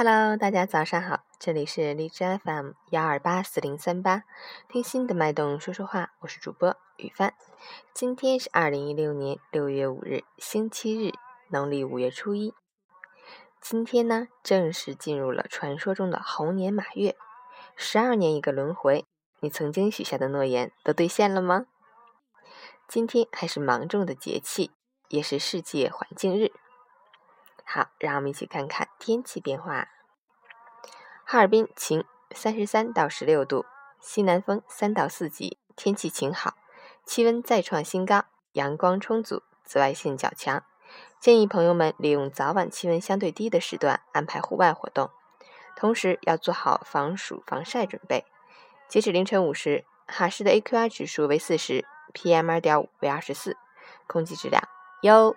Hello，大家早上好，这里是荔枝 FM 幺二八四零三八，听心的脉动说说话，我是主播雨帆。今天是二零一六年六月五日，星期日，农历五月初一。今天呢，正式进入了传说中的猴年马月，十二年一个轮回，你曾经许下的诺言都兑现了吗？今天还是芒种的节气，也是世界环境日。好，让我们一起看看天气变化。哈尔滨晴，三十三到十六度，西南风三到四级，天气晴好，气温再创新高，阳光充足，紫外线较强。建议朋友们利用早晚气温相对低的时段安排户外活动，同时要做好防暑防晒准备。截止凌晨五时，哈市的 AQI 指数为四十，PM 二点五为二十四，空气质量优。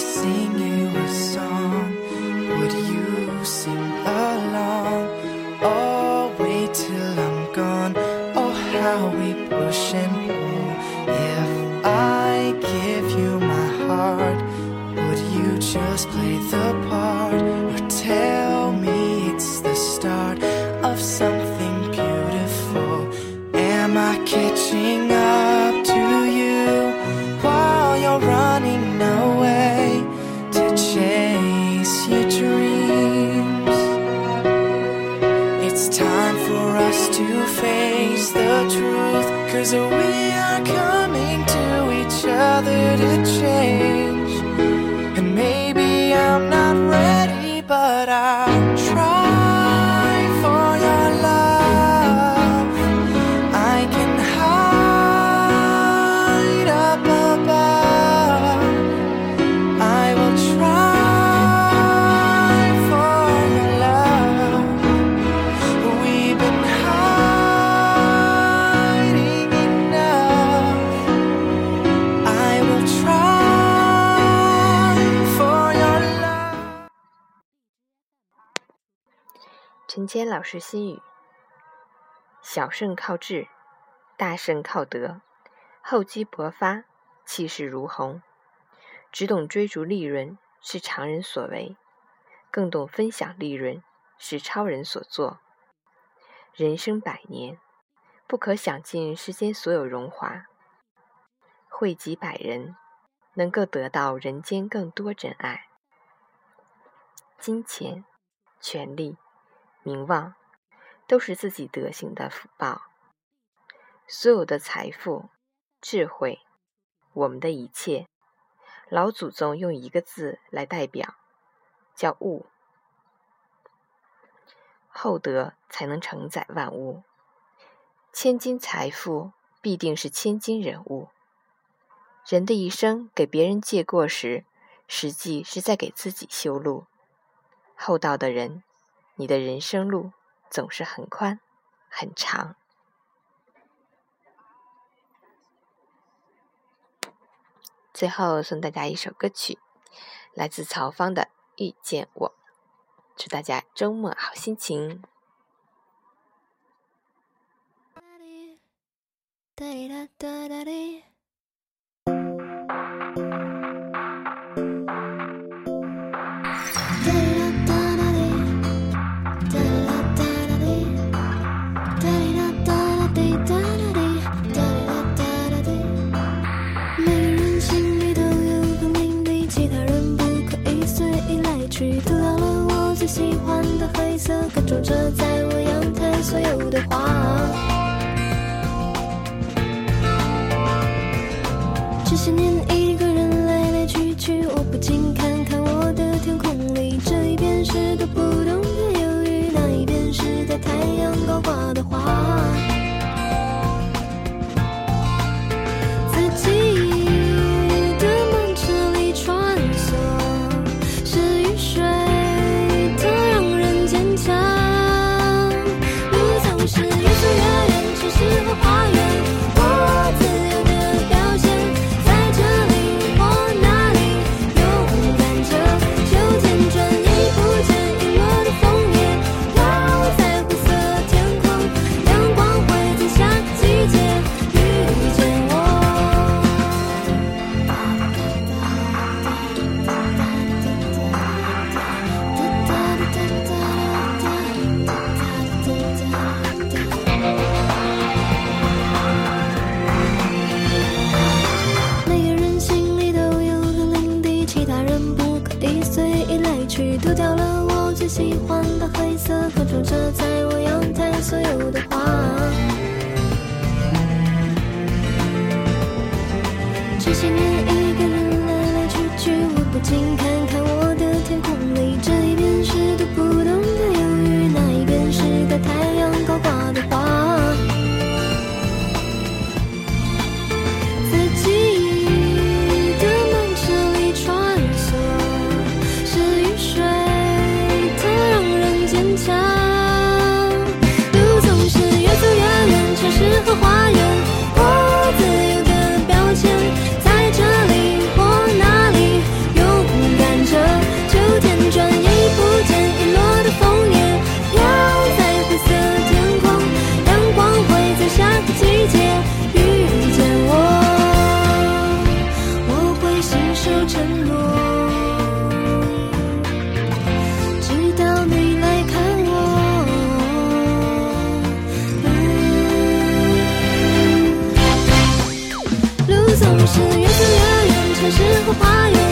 sing you a song, would you sing? Cause we are coming to each other to change. And maybe I'm not ready, but I'll 陈坚老师心语：小胜靠智，大胜靠德，厚积薄发，气势如虹。只懂追逐利润是常人所为，更懂分享利润是超人所做。人生百年，不可享尽世间所有荣华。惠及百人，能够得到人间更多真爱。金钱、权力、名望，都是自己德行的福报。所有的财富、智慧，我们的一切，老祖宗用一个字来代表，叫物。厚德才能承载万物。千金财富必定是千金人物。人的一生给别人借过时，实际是在给自己修路。厚道的人，你的人生路总是很宽很长。最后送大家一首歌曲，来自曹芳的《遇见我》，祝大家周末好心情。最喜欢的黑色，更种着在我阳台所有的花。这些年去，丢掉了我最喜欢的黑色，可种着在我阳台所有的花。是越走越远城市和花园